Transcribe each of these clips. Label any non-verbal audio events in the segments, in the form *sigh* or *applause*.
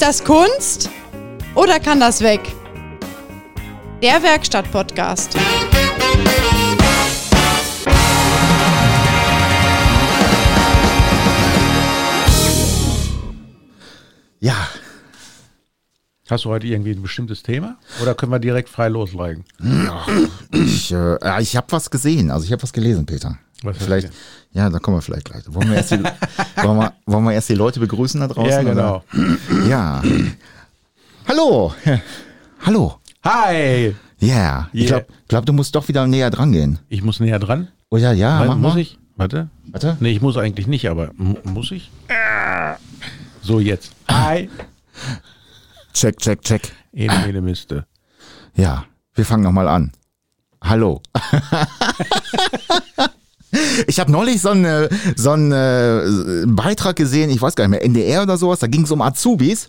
Ist das Kunst oder kann das weg? Der Werkstatt-Podcast. Ja, Hast du heute irgendwie ein bestimmtes Thema? Oder können wir direkt frei loslegen? ich, äh, ich habe was gesehen, also ich habe was gelesen, Peter. Was vielleicht, ja, da kommen wir vielleicht gleich. Wollen wir erst die, *laughs* wollen wir, wollen wir erst die Leute begrüßen da draußen? Ja, genau. Oder? Ja. Hallo. Hallo. Hi! Yeah. Ich Yeah. glaube, glaub, du musst doch wieder näher dran gehen. Ich muss näher dran. Oh ja, ja, Weil- mach muss mal. ich? Warte. Warte. Nee, ich muss eigentlich nicht, aber muss ich? So, jetzt. Hi! Check, check, check. Ene, ene Miste. Ja, wir fangen nochmal an. Hallo. *laughs* Ich habe neulich so einen, äh, so einen äh, Beitrag gesehen, ich weiß gar nicht mehr, NDR oder sowas, da ging es um Azubis.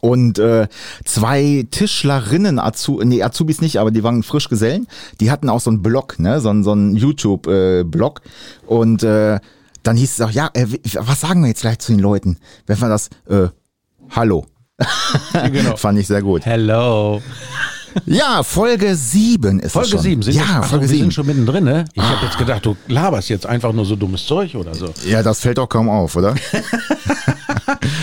Und äh, zwei Tischlerinnen, Azu nee, Azubis nicht, aber die waren frisch Gesellen, die hatten auch so einen Blog, ne, so einen, so einen YouTube-Blog. und äh, dann hieß es auch, ja, äh, was sagen wir jetzt gleich zu den Leuten, wenn wir das, äh, Hallo. *laughs* Genau. Fand ich sehr gut. Hello. Ja, Folge 7 ist Folge schon. 7. Sind ja, wir, Folge wir 7. sind schon mittendrin, ne? Ich habe jetzt gedacht, du laberst jetzt einfach nur so dummes Zeug oder so. Ja, das fällt auch kaum auf, oder? *laughs*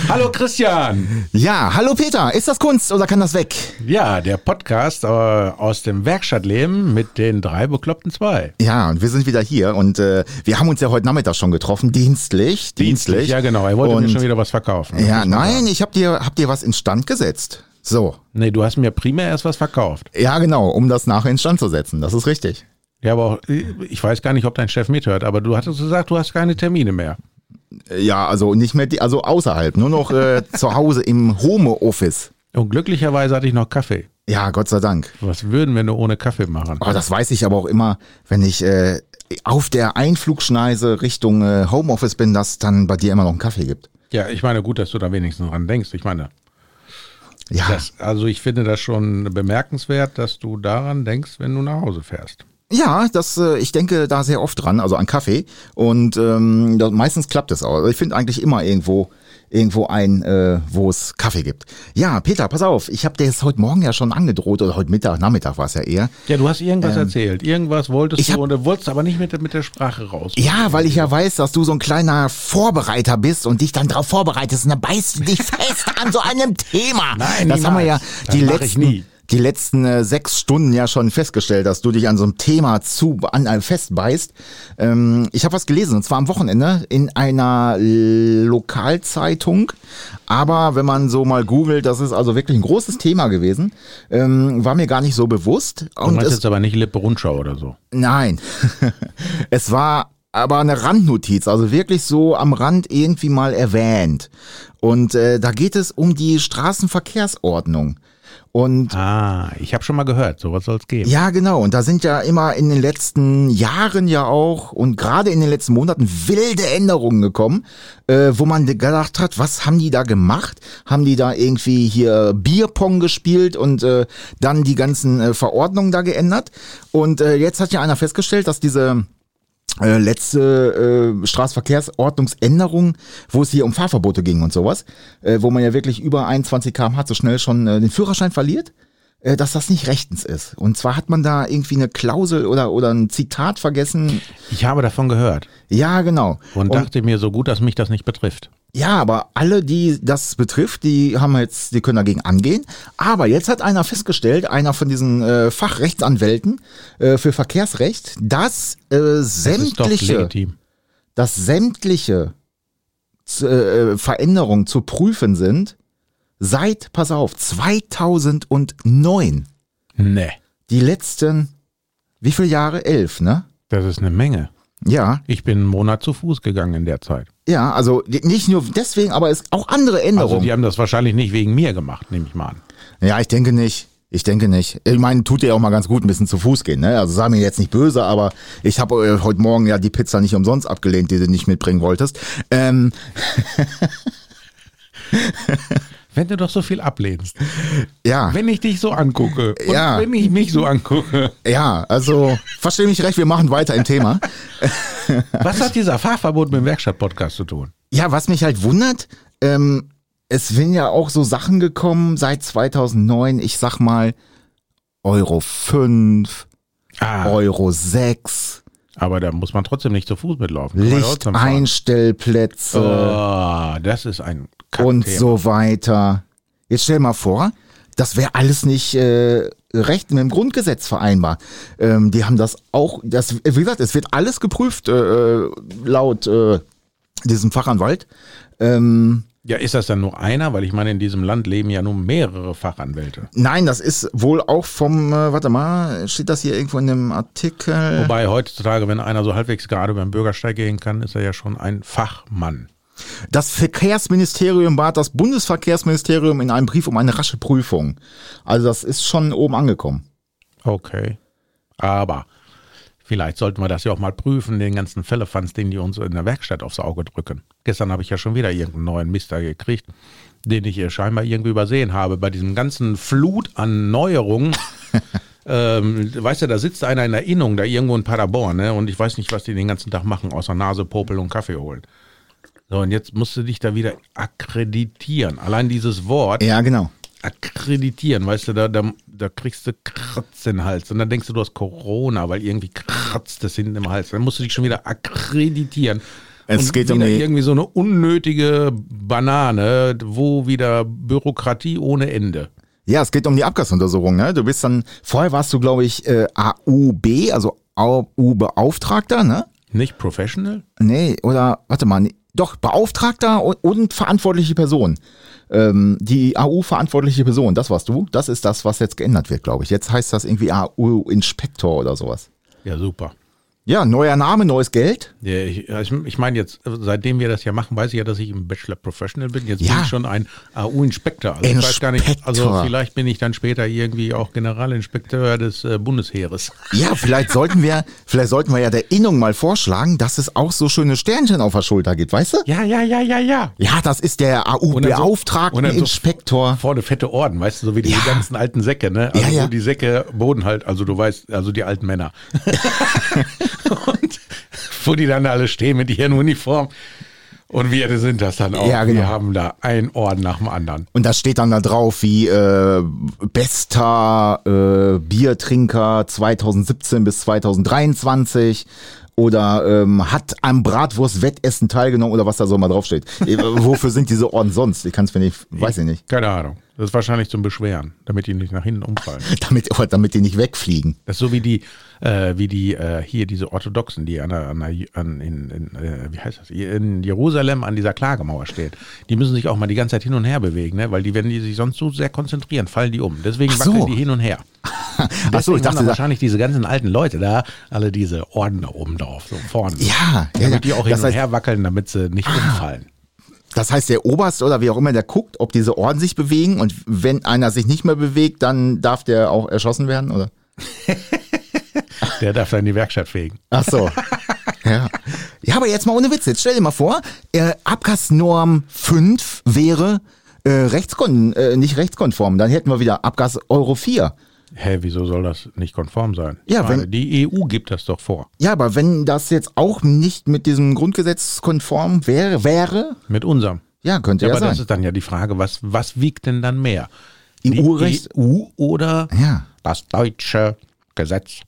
Hallo Christian! ja, hallo Peter, ist das Kunst oder kann das weg? Ja, der Podcast äh, aus dem Werkstattleben mit den drei bekloppten zwei. Ja, und wir sind wieder hier und äh, wir haben uns ja heute Nachmittag schon getroffen, dienstlich. Dienstlich. Ja, genau. Er wollte und, mir schon wieder was verkaufen. Ja, Muss man nein, ich hab dir, hab dir was instand gesetzt. So. Nee, du hast mir primär erst was verkauft. Ja, genau, um das nachher instand zu setzen. Das ist richtig. Ja, aber auch, ich weiß gar nicht, ob dein Chef mithört, aber du hattest gesagt, du hast keine Termine mehr. Ja, also nicht mehr, die, also außerhalb, nur noch äh, *laughs* zu Hause im Homeoffice. Und glücklicherweise hatte ich noch Kaffee. Ja, Gott sei Dank. Was würden wir nur ohne Kaffee machen? Aber das weiß ich aber auch immer, wenn ich äh, auf der Einflugschneise Richtung äh, Homeoffice bin, dass dann bei dir immer noch einen Kaffee gibt. Ja, ich meine, gut, dass du da wenigstens dran denkst. Ich meine, Ja, das, also ich finde das schon bemerkenswert, dass du daran denkst, wenn du nach Hause fährst. ja, das, äh, ich denke da sehr oft dran, also an Kaffee. Und ähm, das, meistens klappt es auch. Also ich finde eigentlich immer irgendwo irgendwo ein, äh, wo es Kaffee gibt. Ja, Peter, pass auf, ich habe dir das heute Morgen ja schon angedroht, oder heute Mittag, Nachmittag war es ja eher. Ja, du hast irgendwas erzählt. Irgendwas wolltest ich du hab- und du wolltest aber nicht mit, der- mit der Sprache raus. Ja, weil ich ja weiß, dass du so ein kleiner Vorbereiter bist und dich dann drauf vorbereitest und dann beißt du dich *laughs* fest an so einem Thema. Nein, das haben wir ja niemals. Die letzten. Die letzten äh, sechs Stunden ja schon festgestellt, dass du dich an so einem Thema zu an äh, festbeißt. Ähm, ich habe was gelesen und zwar am Wochenende in einer Lokalzeitung. Aber wenn man so mal googelt, das ist also wirklich ein großes Thema gewesen, ähm, war mir gar nicht so bewusst. Du Und meinst es, jetzt aber nicht Lippe Rundschau oder so. Nein. *laughs* es war aber eine Randnotiz, also wirklich so am Rand irgendwie mal erwähnt. Und äh, da geht es um die Straßenverkehrsordnung. Und Ah, ich habe schon mal gehört, sowas soll es geben. ja, genau. Und da sind ja immer in den letzten Jahren ja auch und gerade in den letzten Monaten wilde Änderungen gekommen, äh, wo man gedacht hat, was haben die da gemacht? Haben die da irgendwie hier Bierpong gespielt und äh, dann die ganzen äh, Verordnungen da geändert? Und äh, jetzt hat ja einer festgestellt, dass diese äh, letzte äh, Straßenverkehrsordnungsänderung, wo es hier um Fahrverbote ging und sowas, äh, wo man ja wirklich über 21 km/h so schnell schon äh, den Führerschein verliert, äh, dass das nicht rechtens ist. Und zwar hat man da irgendwie eine Klausel oder, oder ein Zitat vergessen. Ich habe davon gehört Ja, genau. und, dachte mir so gut, dass mich das nicht betrifft. Ja, aber alle, die das betrifft, die haben jetzt, die können dagegen angehen. Aber jetzt hat einer festgestellt, einer von diesen äh, Fachrechtsanwälten äh, für Verkehrsrecht, dass äh, Das sämtliche legitim. dass sämtliche äh, Veränderungen zu prüfen sind seit, pass auf, 2009. Nee, Die letzten, wie viele Jahre? Elf, ne? das ist eine Menge. Ja, Ich bin einen Monat zu Fuß gegangen in der Zeit. ja, also nicht nur deswegen, aber es auch andere Also Änderungen. die haben das wahrscheinlich nicht wegen mir gemacht, nehme ich mal an. ja, ich denke nicht. Ich denke nicht. Ich meine, tut dir auch mal ganz gut, ein bisschen zu Fuß gehen. Ne? Also sei mir jetzt nicht böse, aber ich habe äh, heute Morgen ja die Pizza nicht umsonst abgelehnt, die du nicht mitbringen wolltest. Ähm, *laughs* Wenn du doch so viel ablehnst. ja, Wenn ich dich so angucke und Ja. wenn ich mich so angucke. ja, also verstehe mich recht, wir machen weiter im Thema. Was hat dieser Fahrverbot mit dem Werkstatt-Podcast zu tun? Ja, was mich halt wundert, ähm, es sind ja auch so Sachen gekommen seit 2009, ich sag mal Euro 5, Ah, Euro 6, aber da muss man trotzdem nicht zu Fuß mitlaufen. Lichteinstellplätze Oh, das ist ein und Kackthema. so weiter. Jetzt stell mal vor, das wäre alles nicht äh, recht mit dem Grundgesetz vereinbar. Ähm, die haben das auch, das, wie gesagt, es wird alles geprüft äh, äh, laut äh, diesem Fachanwalt. Ähm, Ja, ist das dann nur einer? Weil ich meine, in diesem Land leben ja nun mehrere Fachanwälte. nein, das ist wohl auch vom, äh, warte mal, steht das hier irgendwo in dem Artikel? Wobei heutzutage, wenn einer so halbwegs gerade beim Bürgersteig gehen kann, ist er ja schon ein Fachmann. Das Verkehrsministerium bat das Bundesverkehrsministerium in einem Brief um eine rasche Prüfung. Also das ist schon oben angekommen. Okay. Aber vielleicht sollten wir das ja auch mal prüfen, den ganzen Fällefanz, den die uns in der Werkstatt aufs Auge drücken. Gestern habe ich ja schon wieder irgendeinen neuen Mister gekriegt, den ich hier scheinbar irgendwie übersehen habe. Bei diesem ganzen Flut an Neuerungen. *laughs* ähm, weißt du, da sitzt einer in der Innung, da irgendwo in Paderborn, ne? Und ich weiß nicht, was die den ganzen Tag machen, außer Nase, Popel und Kaffee holen. So, und jetzt musst du dich da wieder akkreditieren. Allein dieses Wort, Ja, genau. akkreditieren, weißt du, da, da, da kriegst du Kratz in den Hals und dann denkst du, du hast Corona, weil irgendwie kratzt es hinten im Hals. Dann musst du dich schon wieder akkreditieren. Es und geht um die- irgendwie so eine unnötige Banane, wo wieder Bürokratie ohne Ende. Ja, es geht um die Abgasuntersuchung. Ne? Du bist dann, vorher warst du, glaube ich, äh, AUB, also AU-Beauftragter, ne? Nicht professional? Nee, oder, warte mal, nee, doch, Beauftragter und, und verantwortliche Person. Ähm, die AU-verantwortliche Person, das warst du. Das ist das, was jetzt geändert wird, glaube ich. Jetzt heißt das irgendwie AU-Inspektor oder sowas. Ja, super. Ja, neuer Name, neues Geld. Ja, ich ich, meine jetzt, seitdem wir das ja machen, weiß ich ja, dass ich im Bachelor Professional bin. Jetzt Ja. bin ich schon ein AU-Inspektor. Also ich weiß gar nicht, also Inspektor. vielleicht bin ich dann später irgendwie auch Generalinspekteur des äh, Bundesheeres. Ja, vielleicht sollten wir, vielleicht sollten wir ja der Innung mal vorschlagen, dass es auch so schöne Sternchen auf der Schulter gibt, weißt du? Ja, ja, ja, ja, ja. Ja, das ist der dann so- und dann so. Vorne fette Orden, weißt du, so wie die Ja. ganzen alten Säcke, ne? Also Ja, ja. die Säcke Boden halt, also du weißt, also die alten Männer. *laughs* und wo die dann alle stehen mit ihren Uniformen. Und wir sind das dann auch. Ja, genau. Wir haben da einen Orden nach dem anderen. Und da steht dann da drauf wie äh, bester äh, Biertrinker 2017 bis 2023 oder ähm, hat am Bratwurst-Wettessen teilgenommen oder was da so mal draufsteht. Äh, Wofür sind diese Orden sonst? Ich kann es mir nicht, weiß ich nicht. Keine Ahnung. Das ist wahrscheinlich zum Beschweren, damit die nicht nach hinten umfallen. *laughs* Damit, damit die nicht wegfliegen. Das ist so wie die, äh, wie die äh, hier diese Orthodoxen, die an, der, an, der, an in, in äh, wie heißt das, in Jerusalem an dieser Klagemauer stehen. Die müssen sich auch mal die ganze Zeit hin und her bewegen, ne? weil die, wenn die sich sonst so sehr konzentrieren, fallen die um. Deswegen so. wackeln die hin und her. *laughs* Ach so, ich dachte, wahrscheinlich diese ganzen alten Leute da alle diese Orden da oben drauf, so vorne. ja, ja, ja. Damit die auch hin und heißt, her wackeln, damit sie nicht umfallen. das heißt, der Oberst oder wie auch immer, der guckt, ob diese Orden sich bewegen und wenn einer sich nicht mehr bewegt, dann darf der auch erschossen werden, oder? *laughs* Der darf dann in die Werkstatt fegen. Ach so. *laughs* ja. ja, aber jetzt mal ohne Witz. Jetzt stell dir mal vor, äh, Abgasnorm 5 wäre äh, rechtskon äh, nicht rechtskonform. Dann hätten wir wieder Abgas Euro 4. Hä, wieso soll das nicht konform sein? Ja, meine, wenn- die EU gibt das doch vor. Ja, aber wenn das jetzt auch nicht mit diesem Grundgesetz konform wäre, wäre, Mit unserem. ja, könnte Ja, ja, aber das sein. ist dann ja die Frage, was, was wiegt denn dann mehr? EU-Recht? EU oder Ja. das deutsche Gesetz?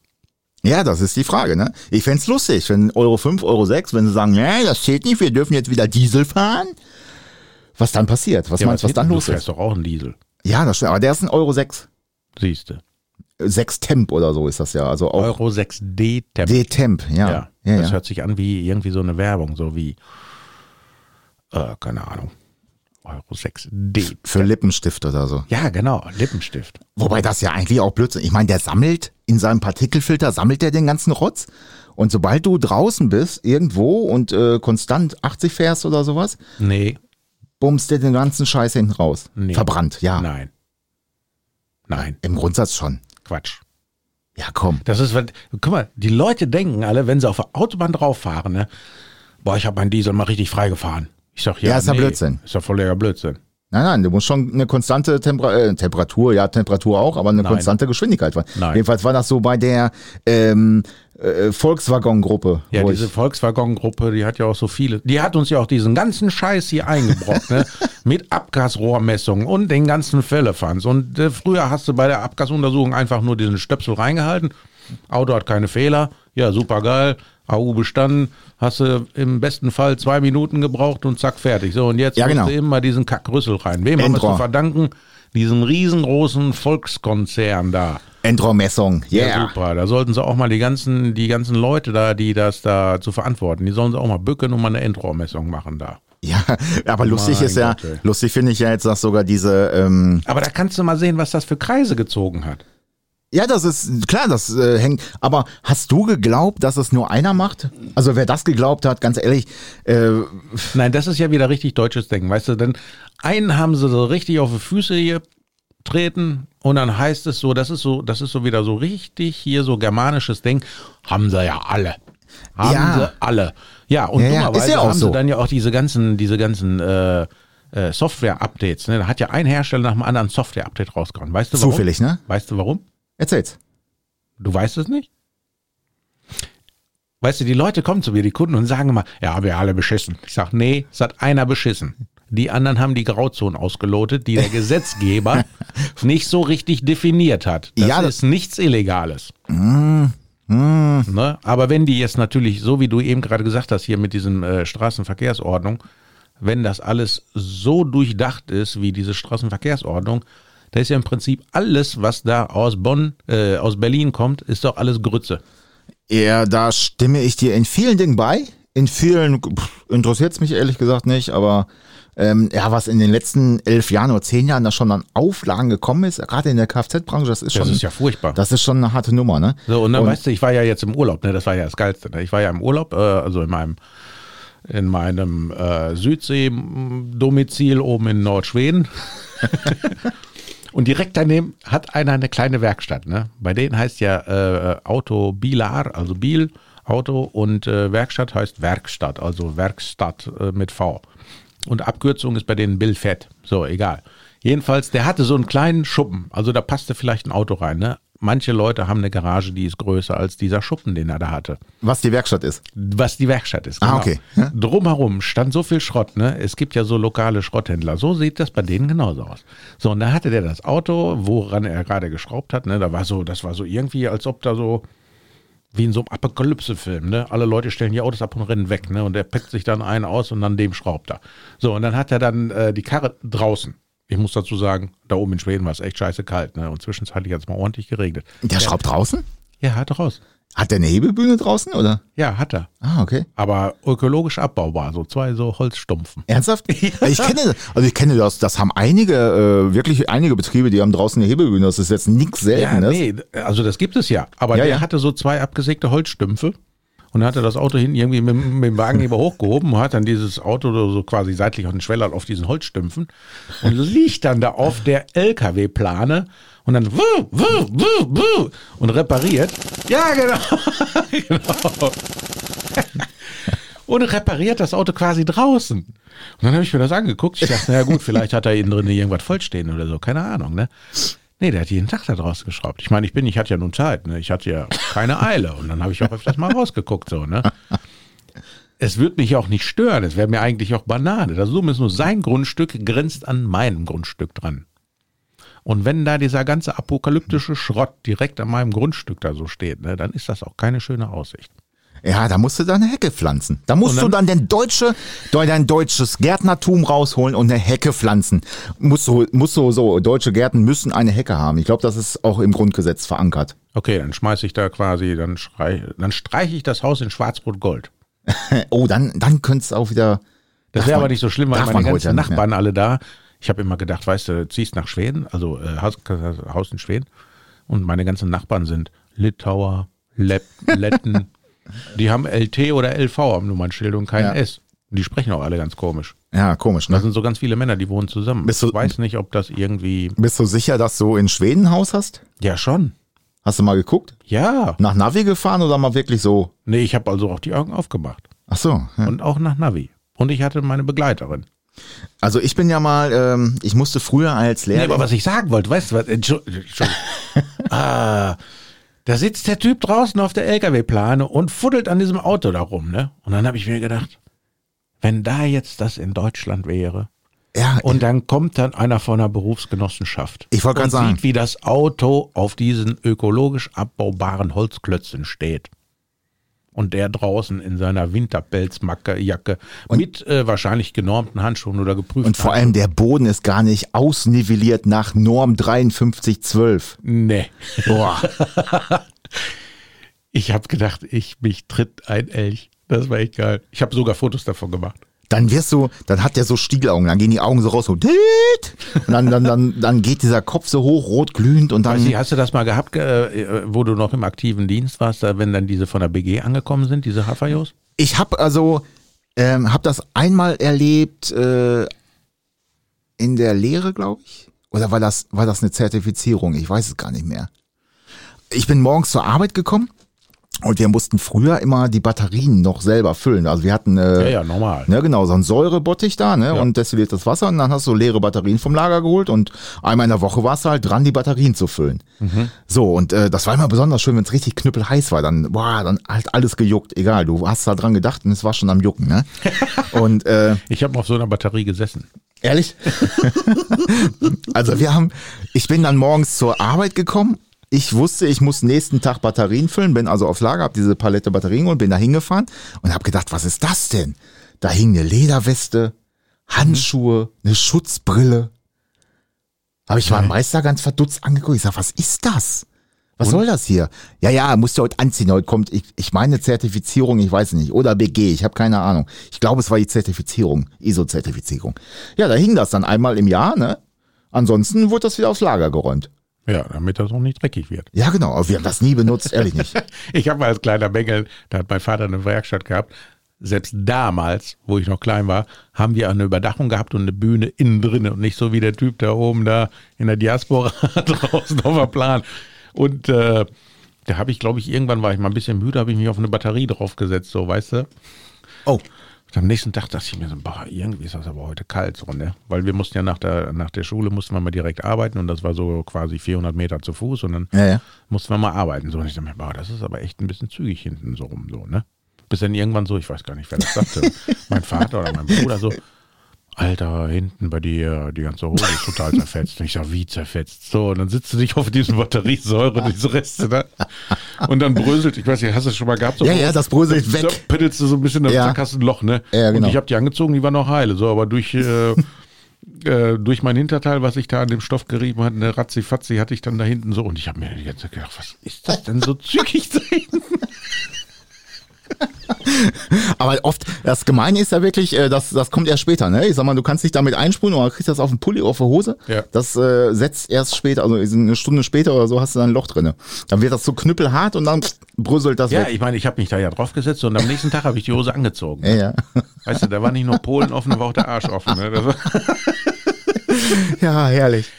Ja, das ist die Frage, ne? Ich fänd's lustig, wenn Euro 5, Euro 6, wenn sie sagen, nee, das zählt nicht, wir dürfen jetzt wieder Diesel fahren. Was dann passiert? Was Ja, meinst du, was dann du los fährst ist? doch auch einen Diesel, Ja, das stimmt. Aber der ist ein Euro 6. siehste. 6 Temp oder so ist das ja. Also auch Euro 6D Temp. D-Temp, ja. ja, ja, das ja. hört sich an wie irgendwie so eine Werbung, so wie, äh, keine Ahnung, Euro 6D. Für Lippenstift oder so. Ja, genau, Lippenstift. Wobei das ja eigentlich auch Blödsinn. Ich meine, der sammelt in seinem Partikelfilter, sammelt der den ganzen Rotz. Und sobald du draußen bist, irgendwo und äh, konstant 80 fährst oder sowas, Nee, bummst der den ganzen Scheiß hinten raus. Nee. Verbrannt, ja. nein. Nein, Im Grundsatz schon. Quatsch. Ja, komm. Das ist, was- guck mal, die Leute denken alle, wenn sie auf der Autobahn drauf fahren, ne, boah, ich habe meinen Diesel mal richtig frei gefahren. Ich sag, ja, Ja, ist ja nee, Blödsinn. Ist ja voller Blödsinn. Nein, nein, du musst schon eine konstante Temper äh, Temperatur, ja, Temperatur auch, aber eine Nein. konstante Geschwindigkeit. fahren. Nein. Jedenfalls war das so bei der ähm, äh, Volkswagen-Gruppe. Ja, diese Volkswagen-Gruppe, die hat ja auch so viele. Die hat uns ja auch diesen ganzen Scheiß hier eingebrockt, ne? *laughs* Mit Abgasrohrmessungen und den ganzen Fällefanz. Und äh, früher hast du bei der Abgasuntersuchung einfach nur diesen Stöpsel reingehalten. Auto hat keine Fehler. Ja, super geil. AU bestanden. Hast du im besten Fall zwei Minuten gebraucht und zack, fertig. So, und jetzt Ja, musst genau. du immer diesen Kackrüssel rein. Wem haben wir Endrohr. zu verdanken? Diesen riesengroßen Volkskonzern da. Endrohrmessung. Ja, Yeah. super. Da sollten sie auch mal die ganzen, die ganzen Leute da, die das da zu verantworten, die sollen sie auch mal bücken und mal eine Endrohrmessung machen da. Ja, aber lustig Mein ist ja, Gott, lustig finde ich ja jetzt, dass sogar diese, ähm, Aber da kannst du mal sehen, was das für Kreise gezogen hat. Ja, das ist klar, das äh, hängt. Aber hast du geglaubt, dass es nur einer macht? Also wer das geglaubt hat, ganz ehrlich, äh, Nein, das ist ja wieder richtig deutsches Denken, weißt du, denn einen haben sie so richtig auf die Füße getreten und dann heißt es so, das ist so, das ist so wieder so richtig hier so germanisches Denken, haben sie ja alle. Haben Ja. sie alle. Ja, und Ja, dummerweise ja haben so. sie dann ja auch diese ganzen, diese ganzen äh, äh, Software-Updates. Ne? Da hat ja ein Hersteller nach dem anderen Software-Update rausgehauen. Weißt du warum? Zufällig, ne? Weißt du warum? Erzähl's. Du weißt es nicht? Weißt du, die Leute kommen zu mir, die Kunden, und sagen immer, ja, haben wir alle beschissen. Ich sag, nee, es hat einer beschissen. Die anderen haben die Grauzonen ausgelotet, die der *laughs* Gesetzgeber nicht so richtig definiert hat. Das Ja, das- ist nichts Illegales. Ne? Aber wenn die jetzt natürlich, so wie du eben gerade gesagt hast, hier mit diesem äh, Straßenverkehrsordnung, wenn das alles so durchdacht ist wie diese Straßenverkehrsordnung, da ist ja im Prinzip alles, was da aus Bonn, äh, aus Berlin kommt, ist doch alles Grütze. Ja, da stimme ich dir in vielen Dingen bei. In vielen interessiert es mich ehrlich gesagt nicht, aber ähm, ja, was in den letzten elf Jahren oder zehn Jahren da schon an Auflagen gekommen ist, gerade in der Kfz-Branche, das ist Das schon, ist ja furchtbar. das ist schon eine harte Nummer, ne? So, und dann weißt du, ich war ja jetzt im Urlaub, ne? Das war ja das Geilste. Ne? Ich war ja im Urlaub, äh, also in meinem, in meinem äh, Südsee-Domizil oben in Nordschweden. *laughs* und direkt daneben hat einer eine kleine Werkstatt, ne? Bei denen heißt ja äh, Auto Bilar, also Bil, Auto und äh, Werkstatt heißt Werkstatt, also Werkstatt äh, mit V. Und Abkürzung ist bei denen Bill Fett. So, egal. Jedenfalls, der hatte so einen kleinen Schuppen. Also da passte vielleicht ein Auto rein. Ne? Manche Leute haben eine Garage, die ist größer als dieser Schuppen, den er da hatte. Was die Werkstatt ist. Was die Werkstatt ist. Ah, okay. Ja. Drumherum stand so viel Schrott. Ne? Es gibt ja so lokale Schrotthändler. So sieht das bei denen genauso aus. So, und da hatte der das Auto, woran er gerade geschraubt hat. Ne? Da war so, das war so irgendwie, als ob da so wie in so einem Apokalypse-Film, ne? Alle Leute stellen die Autos ab und rennen weg, ne? Und er packt sich dann einen aus und dann dem schraubt er. So, und dann hat er dann äh, die Karre draußen. Ich muss dazu sagen, da oben in Schweden war es echt scheiße kalt, ne? Und zwischenzeitlich hat es mal ordentlich geregnet. Der schraubt draußen? Ja, hat er raus. Hat der eine Hebelbühne draußen, oder? Ja, hat er. Ah, okay. Aber ökologisch abbaubar, so zwei so Holzstumpfen. Ernsthaft? *laughs* Ich kenne, also ich kenne das, das haben einige, äh, wirklich einige Betriebe, die haben draußen eine Hebelbühne. Das ist jetzt nichts Ja, Seltenes. nee, also das gibt es ja. Aber Ja, der ja. hatte so zwei abgesägte Holzstümpfe und hatte das Auto hinten irgendwie mit, mit dem Wagenheber hochgehoben und hat dann dieses Auto so quasi seitlich auf den Schweller auf diesen Holzstümpfen und liegt dann da auf der LKW-Plane und dann wuh, wuh, wuh, wuh und repariert. Ja, genau. *laughs* genau. Und repariert das Auto quasi draußen. Und dann habe ich mir das angeguckt. Ich dachte, naja gut, vielleicht hat er innen drin irgendwas vollstehen oder so. Keine Ahnung, ne? Nee, der hat jeden Tag da draußen geschraubt. Ich meine, ich bin, ich hatte ja nun Zeit, ne? Ich hatte ja keine Eile. Und dann habe ich auch öfters mal rausgeguckt, so, ne? Es wird mich auch nicht stören. Es wäre mir eigentlich auch Banane. Das Summe ist nur sein Grundstück, grenzt an meinem Grundstück dran. Und wenn da dieser ganze apokalyptische Schrott direkt an meinem Grundstück da so steht, ne, dann ist das auch keine schöne Aussicht. Ja, da musst du dann eine Hecke pflanzen. Da musst Und du dann- dann den deutsche, dein deutsches Gärtnertum rausholen und eine Hecke pflanzen. Musst du, musst du so, deutsche Gärten müssen eine Hecke haben. Ich glaube, das ist auch im Grundgesetz verankert. Okay, dann schmeiße ich da quasi, dann, dann streiche ich das Haus in Schwarz-Rot-Gold. *laughs* Oh, dann, dann könnte es auch wieder. Das wäre aber nicht so schlimm, weil meine ganzen. Nachbarn alle da. Ich habe immer gedacht, weißt du, ziehst nach Schweden, also äh, Haus, Haus in Schweden, und meine ganzen Nachbarn sind Litauer, Letten. *laughs* die haben LT oder LV am Nummernschild und kein Ja. S. Die sprechen auch alle ganz komisch. Ja, komisch, Das ne? sind so ganz viele Männer, die wohnen zusammen. Bist du- ich weiß nicht, ob das irgendwie. Bist du sicher, dass du in Schweden ein Haus hast? Ja, schon. Hast du mal geguckt? Ja. Nach Navi gefahren oder mal wirklich so? Nee, ich habe also auch die Augen aufgemacht. Ach so. Ja. Und auch nach Navi. Und ich hatte meine Begleiterin. Also ich bin ja mal, ähm, ich musste früher als Nee, Lehrer. aber was ich sagen wollte, weißt du was? Entschu- Entschuldigung. *laughs* ah, Da sitzt der Typ draußen auf der LKW-Plane und fuddelt an diesem Auto da rum, ne? Und dann habe ich mir gedacht, wenn da jetzt das in Deutschland wäre Ja, und dann kommt dann einer von einer Berufsgenossenschaft Ich wollte und gerade sagen. sieht, wie das Auto auf diesen ökologisch abbaubaren Holzklötzen steht. Und der draußen in seiner Winterpelzmacke Jacke mit äh, wahrscheinlich genormten Handschuhen oder geprüften und vor allem der Boden ist gar nicht ausnivelliert nach Norm 5312. Nee. Boah. *laughs* Ich habe gedacht, ich mich tritt ein Elch. Das war echt geil. Ich habe sogar Fotos davon gemacht. Dann wirst du, dann hat der so Stiegelaugen, dann gehen die Augen so raus, so, und dann, dann, dann, dann geht dieser Kopf so hoch, rot glühend und dann, ich, hast du das mal gehabt, äh, wo du noch im aktiven Dienst warst, wenn dann diese von der BG angekommen sind, diese Hafajos? ich habe also, ähm, habe das einmal erlebt äh, in der Lehre, glaube ich, oder war das, war das eine Zertifizierung? Ich weiß es gar nicht mehr. Ich bin morgens zur Arbeit gekommen und wir mussten früher immer die Batterien noch selber füllen. Also wir hatten äh, Ja, ja, normal. Ne, genau, so ein Säurebottich da, ne, und destilliertes Wasser und dann hast du leere Batterien vom Lager geholt und einmal in der Woche warst du halt dran, die Batterien zu füllen. So, und äh, das war immer besonders schön, wenn es richtig knüppelheiß war, dann, boah, dann halt alles gejuckt, egal, du hast da dran gedacht und es war schon am Jucken, ne? *laughs* und äh, Ich habe auf so einer Batterie gesessen. Ehrlich? *laughs* also wir haben, ich bin dann morgens zur Arbeit gekommen. Ich wusste, ich muss nächsten Tag Batterien füllen, bin also aufs Lager, habe diese Palette Batterien und bin da hingefahren und habe gedacht, was ist das denn? Da hing eine Lederweste, Handschuhe, eine Schutzbrille. Habe ich meinen Meister ganz verdutzt angeguckt. Ich sag, was ist das? Was soll das hier? Ja, ja, musst du heute anziehen. Heute kommt, ich, ich meine Zertifizierung, ich weiß nicht. Oder BG, ich habe keine Ahnung. Ich glaube, es war die Zertifizierung, ISO-Zertifizierung. Ja, da hing das dann einmal im Jahr, ne? Ansonsten wurde das wieder aufs Lager geräumt. Ja, damit das auch nicht dreckig wird. Ja, genau, aber wir haben das nie benutzt, ehrlich nicht. *laughs* Ich habe als kleiner Bengel, da hat mein Vater eine Werkstatt gehabt. Selbst damals, wo ich noch klein war, haben wir eine Überdachung gehabt und eine Bühne innen drin und nicht so wie der Typ da oben da in der Diaspora *laughs* draußen auf der Plan. Und äh, da habe ich, glaube ich, irgendwann war ich mal ein bisschen müde, habe ich mich auf eine Batterie draufgesetzt, so, weißt du? Oh, Und am nächsten Tag dachte ich mir so, boah, irgendwie ist das aber heute kalt so, ne? Weil wir mussten ja nach der, nach der Schule, mussten wir mal direkt arbeiten und das war so quasi 400 Meter zu Fuß und dann ja, ja. mussten wir mal arbeiten. So, und ich dachte mir, boah, das ist aber echt ein bisschen zügig hinten so rum, so, ne? Bis dann irgendwann so, ich weiß gar nicht, wer das sagte, *laughs* mein Vater oder mein Bruder so, Alter, hinten bei dir, die ganze Hose ist total zerfetzt. Und ich sag, wie zerfetzt? So, und dann sitzt du dich auf diesen Batteriesäure, diese Reste da. Und dann bröselt, ich weiß nicht, hast du das schon mal gehabt? So Ja, ja, das bröselt da weg. peddelst du so ein bisschen, dann Ja. hast du ein Loch, ne? Ja, genau. Und ich habe die angezogen, die war noch heile. So, aber durch, äh, äh, durch mein Hinterteil, was ich da an dem Stoff gerieben hatte, eine Ratzi-Fatzi hatte ich dann da hinten so. Und ich habe mir die ganze Zeit gedacht, was ist das denn so zügig da hinten? *laughs* Aber oft, das Gemeine ist ja wirklich, äh, das, das kommt erst später, ne? Ich sag mal, du kannst dich damit einsprühen oder kriegst das auf den Pulli, auf der Hose. Ja. Das äh, setzt erst später, also eine Stunde später oder so hast du dann ein Loch drinne. Dann wird das so knüppelhart und dann bröselt das Ja, weg. ich meine, ich habe mich da ja draufgesetzt und am nächsten Tag habe ich die Hose angezogen. Ja, ja. *laughs* Weißt du, da war nicht nur Polen offen, da war auch der Arsch offen. Ne? Ja, herrlich.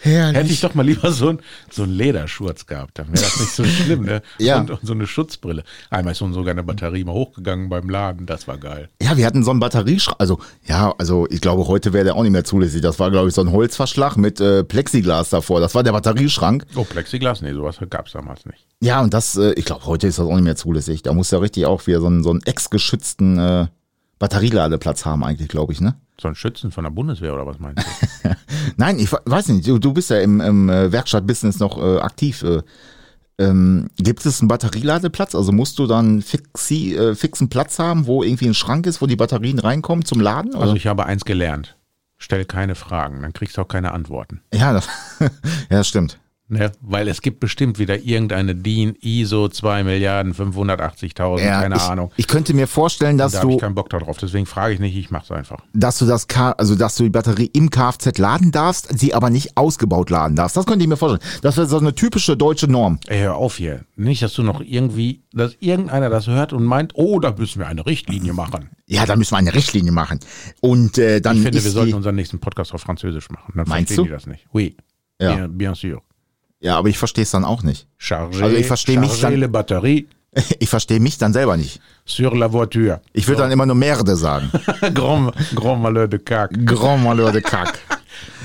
Herrlich. hätte ich doch mal lieber so ein, so ein Lederschurz gehabt, dann wäre das nicht so schlimm. Ne? *laughs* Ja. Und, und so eine Schutzbrille. Einmal ist so sogar eine Batterie mal hochgegangen beim Laden, das war geil. Ja, wir hatten so einen Batterieschrank. Also, ja, also ich glaube, heute wäre der auch nicht mehr zulässig. Das war, glaube ich, so ein Holzverschlag mit äh, Plexiglas davor. Das war der Batterieschrank. Oh, Plexiglas? Nee, sowas gab es damals nicht. Ja, und das, äh, ich glaube, heute ist das auch nicht mehr zulässig. Da muss ja richtig auch wieder so einen, so einen ex-geschützten äh, Batterieladeplatz haben, eigentlich, glaube ich, ne? So ein Schützen von der Bundeswehr oder was meinst du? *laughs* Nein, ich we- weiß nicht, du, du bist ja im, im äh, Werkstattbusiness noch äh, aktiv. Äh, ähm, gibt es einen Batterieladeplatz? Also musst du dann fixi, äh, fixen Platz haben, wo irgendwie ein Schrank ist, wo die Batterien reinkommen zum Laden? Oder? Also ich habe eins gelernt. Stell keine Fragen, dann kriegst du auch keine Antworten. ja, das, *laughs* ja, das stimmt. Ne? Weil es gibt bestimmt wieder irgendeine DIN ISO 2 Milliarden 580.000, Ja, keine ich, Ahnung. Ich könnte mir vorstellen, dass Da habe du, ich keinen Bock darauf, deswegen frage ich nicht, ich mache es einfach. dass du das, K also dass du die Batterie im Kfz laden darfst, sie aber nicht ausgebaut laden darfst. Das könnte ich mir vorstellen. Das wäre so eine typische deutsche Norm. Ey, hör auf hier. Nicht, dass du noch irgendwie, dass irgendeiner das hört und meint, oh, da müssen wir eine Richtlinie machen. Ja, da müssen wir eine Richtlinie machen. Und äh, dann Ich finde, wir sollten unseren nächsten Podcast auf Französisch machen. Dann Meinst verstehen du? die das nicht. Oui. Ja. Bien, bien sûr. Ja, aber ich verstehe es dann auch nicht. Charger, Also ich verstehe mich dann- le batterie *laughs* Ich verstehe mich dann selber nicht. sur la voiture. Ich würde dann immer nur Merde sagen. *laughs* grand, grand malheur de cac. Grand Malheur de Kack. *laughs*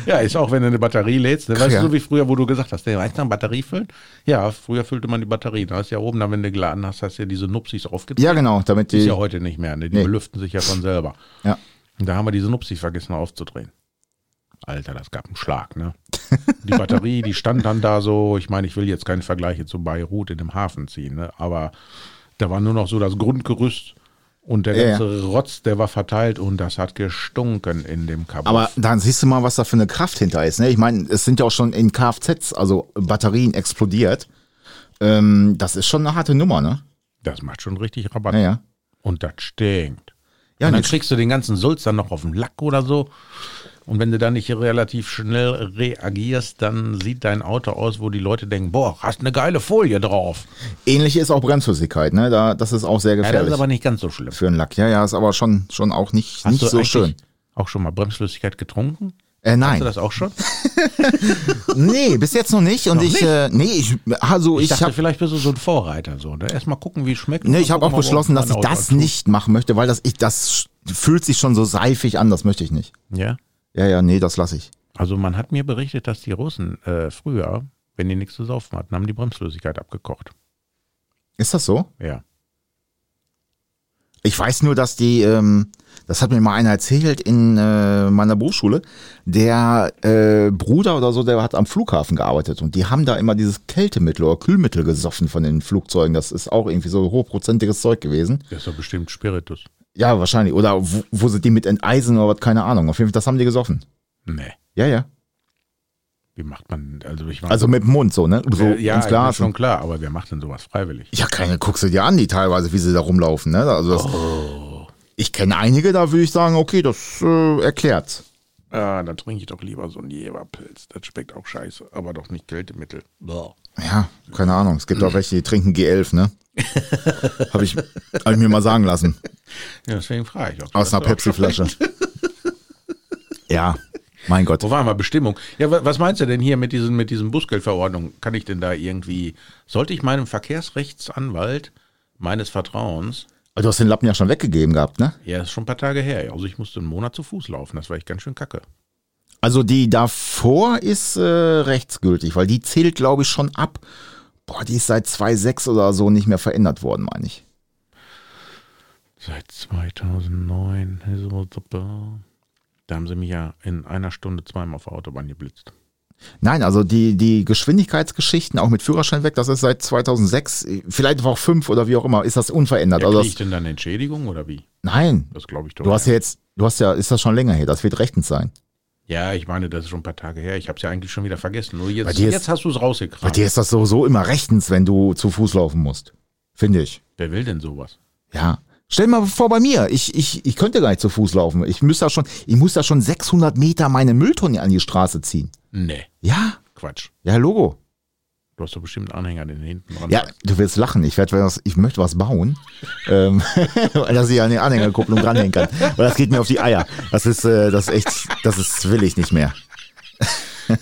Ja, ist auch, wenn du eine Batterie lädst. Ne? Weißt Ja. du, so wie früher, wo du gesagt hast, der weißt du, Batterie füllen? Ja, früher füllte man die Batterie. Da hast du ja oben, dann, wenn du geladen hast, hast du ja diese Nupsis aufgezogen. Ja, genau, damit Ist die. ja heute nicht mehr. Ne? Die Nee. belüften sich ja von selber. Ja. Und da haben wir diese Nupsis vergessen aufzudrehen. Alter, das gab einen Schlag, ne? *laughs* Die Batterie, die stand dann da so, ich meine, ich will jetzt keine Vergleiche zu Beirut in dem Hafen ziehen, ne? aber da war nur noch so das Grundgerüst und der Ja, ganze Rotz, der war verteilt und das hat gestunken in dem Kabuff. Aber dann siehst du mal, was da für eine Kraft hinter ist. Ne? Ich meine, es sind ja auch schon in Kfz, also Batterien explodiert. Ähm, das ist schon eine harte Nummer, ne? das macht schon richtig Rabatt. Ja, ja. Und das stinkt. Ja, und dann kriegst du den ganzen Sulz dann noch auf den Lack oder so. Und wenn du dann nicht relativ schnell reagierst, dann sieht dein Auto aus, wo die Leute denken, boah, hast eine geile Folie drauf. Ähnlich ist auch Bremsflüssigkeit, ne? Da, das ist auch sehr Ja, das gefährlich ist aber nicht ganz so schlimm. für einen Lack. Ja, ja, ist aber schon, schon auch nicht, Hast nicht du so schön. Auch schon mal Bremsflüssigkeit getrunken? Äh, Hast nein. du das auch schon? *laughs* Nee, bis jetzt noch nicht. Und Noch ich, nicht? Äh, nee, ich, also Ich, ich, dachte, habe vielleicht bist du so ein Vorreiter. So, ne? Erstmal gucken, wie es schmeckt. nee, ich habe auch beschlossen, dass ich das nicht machen möchte, weil das ich das fühlt sich schon so seifig an. Das möchte ich nicht. Ja. Ja, ja, nee, das lasse ich. Also man hat mir berichtet, dass die Russen äh, früher, wenn die nichts zu saufen hatten, haben die Bremsflüssigkeit abgekocht. Ist das so? Ja. Ich weiß nur, dass die, ähm, das hat mir mal einer erzählt in äh, meiner Berufsschule, der äh, Bruder oder so, der hat am Flughafen gearbeitet und die haben da immer dieses Kältemittel oder Kühlmittel gesoffen von den Flugzeugen. Das ist auch irgendwie so hochprozentiges Zeug gewesen. Das ist doch bestimmt Spiritus. Ja, wahrscheinlich. Oder wo, wo sie die mit enteisen oder was, keine Ahnung. Auf jeden Fall, das haben die gesoffen. Nee. Ja, ja. Wie macht man, also ich meine, Also mit dem Mund so, ne? So ja, ins Glas. schon klar, aber wer macht denn sowas freiwillig? Ja, keine, guckst du dir an, die teilweise, wie sie da rumlaufen, ne? Also das, Oh. Ich kenne einige, da würde ich sagen, okay, das äh, erklärt's. Ah, dann trinke ich doch lieber so einen Jeverpilz. Das schmeckt auch scheiße, aber doch nicht Kältemittel. Boah. Ja, keine Ahnung. Es gibt auch welche, die trinken G11, ne? *laughs* Habe ich, hab ich mir mal sagen lassen. Ja, deswegen frage ich auch. Aus einer Pepsi-Flasche. Ja, mein Gott. Wo waren wir? Bestimmung. Ja, wa- was meinst du denn hier mit diesen, mit diesen Bußgeldverordnungen? Kann ich denn da irgendwie, sollte ich meinem Verkehrsrechtsanwalt meines Vertrauens, Du hast den Lappen ja schon weggegeben gehabt, ne? ja, ist schon ein paar Tage her, also ich musste einen Monat zu Fuß laufen, das war ich ganz schön kacke. Also die davor ist äh, rechtsgültig, weil die zählt, glaube ich, schon ab. Boah, die ist seit 2.6 oder so nicht mehr verändert worden, meine ich. Seit 2009, so, super. Da haben sie mich ja in einer Stunde zweimal auf der Autobahn geblitzt. Nein, also die, die Geschwindigkeitsgeschichten, auch mit Führerschein weg, das ist seit 2006, vielleicht auch 5 oder wie auch immer, ist das unverändert. Ja, also ich denn dann Entschädigung oder wie? nein, Das glaube ich doch. du hast ja jetzt, du hast ja, ist das schon länger her, das wird rechtens sein. Ja, ich meine, das ist schon ein paar Tage her. Ich habe es ja eigentlich schon wieder vergessen. Nur Bei jetzt, dir ist- jetzt hast du es Bei rausgekramt. dir ist das sowieso immer rechtens, wenn du zu Fuß laufen musst. Finde ich. Wer will denn sowas? Ja. Stell dir mal vor bei mir, ich, ich, ich könnte gar nicht zu Fuß laufen. Ich müsste da schon, ich muss da schon 600 Meter meine Mülltonne an die Straße ziehen. Nee, Ja, Quatsch. ja, Logo. Du hast doch bestimmt einen Anhänger, den hinten dran Ja, du wirst lachen. Ich werde was, ich möchte was bauen, ähm, *laughs* dass ich an die Anhängerkupplung dranhängen kann. Weil das geht mir auf die Eier. Das ist, äh, das ist echt, das ist will ich nicht mehr.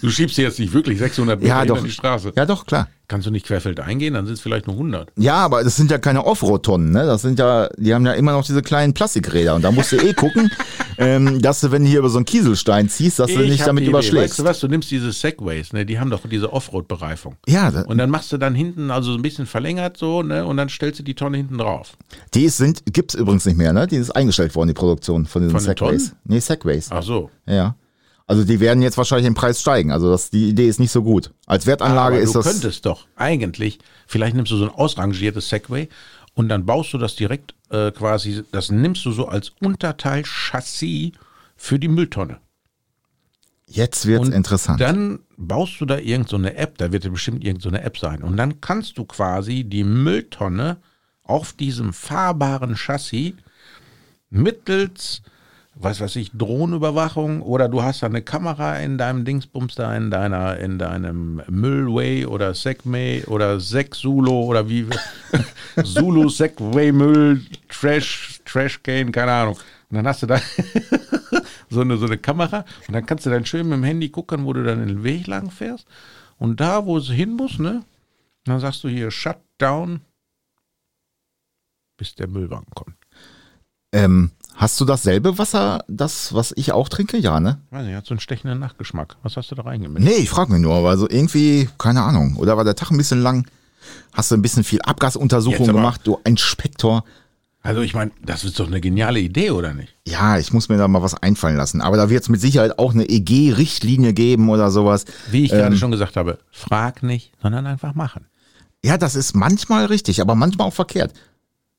Du schiebst dir jetzt nicht wirklich 600 Meter Ja, doch. die Straße. Ja, doch, klar. Kannst du nicht querfeldein gehen, dann sind es vielleicht nur 100. Ja, aber das sind ja keine Offroad-Tonnen, ne? Das sind ja, die haben ja immer noch diese kleinen Plastikräder. Und da musst du eh gucken, *laughs* ähm, dass du, wenn du hier über so einen Kieselstein ziehst, dass du Ich nicht hab damit überschlägst. Weißt du was, du nimmst diese Segways, ne? die haben doch diese Offroad-Bereifung. Ja, da, Und dann machst du dann hinten, also so ein bisschen verlängert so, ne? Und dann stellst du die Tonne hinten drauf. die sind, gibt's übrigens nicht mehr, ne? Die ist eingestellt worden, die Produktion von diesen Von den Segways. Nee, Segways. Ach so. Ja. Also die werden jetzt wahrscheinlich im Preis steigen. Also das, die Idee ist nicht so gut. Als Wertanlage Aber ist du das. könntest doch eigentlich, vielleicht nimmst du so ein ausrangiertes Segway und dann baust du das direkt äh, quasi, das nimmst du so als Unterteil Chassis für die Mülltonne. Jetzt wird's Und interessant. Dann baust du da irgend so eine App, da wird ja bestimmt irgend so eine App sein. Und dann kannst du quasi die Mülltonne auf diesem fahrbaren Chassis mittels, was weiß ich, Drohnenüberwachung oder du hast da eine Kamera in deinem Dingsbums da, in deiner, in deinem Müllway oder Segway oder Seg-Sulo oder wie, *laughs* Zulu, Segway, Müll, Trash, Trashcan, keine Ahnung. Und dann hast du da *laughs* so eine, so eine Kamera und dann kannst du dann schön mit dem Handy gucken, wo du dann den Weg lang fährst. Und da, wo es hin muss, ne, dann sagst du hier Shutdown, bis der Müllwagen kommt. Ähm, Hast du dasselbe Wasser, das, was ich auch trinke? Ja, ne? Weiß nicht, hat so einen stechenden Nachgeschmack. Was hast du da reingemischt? Nee, ich frage mich nur, aber so irgendwie, keine Ahnung. Oder war der Tag ein bisschen lang? Hast du ein bisschen viel Abgasuntersuchung aber- gemacht, du Inspektor? Also ich meine, das ist doch eine geniale Idee, oder nicht? Ja, ich muss mir da mal was einfallen lassen. Aber da wird es mit Sicherheit auch eine EG-Richtlinie geben oder sowas. Wie ich Ähm. gerade schon gesagt habe, frag nicht, sondern einfach machen. Ja, das ist manchmal richtig, aber manchmal auch verkehrt.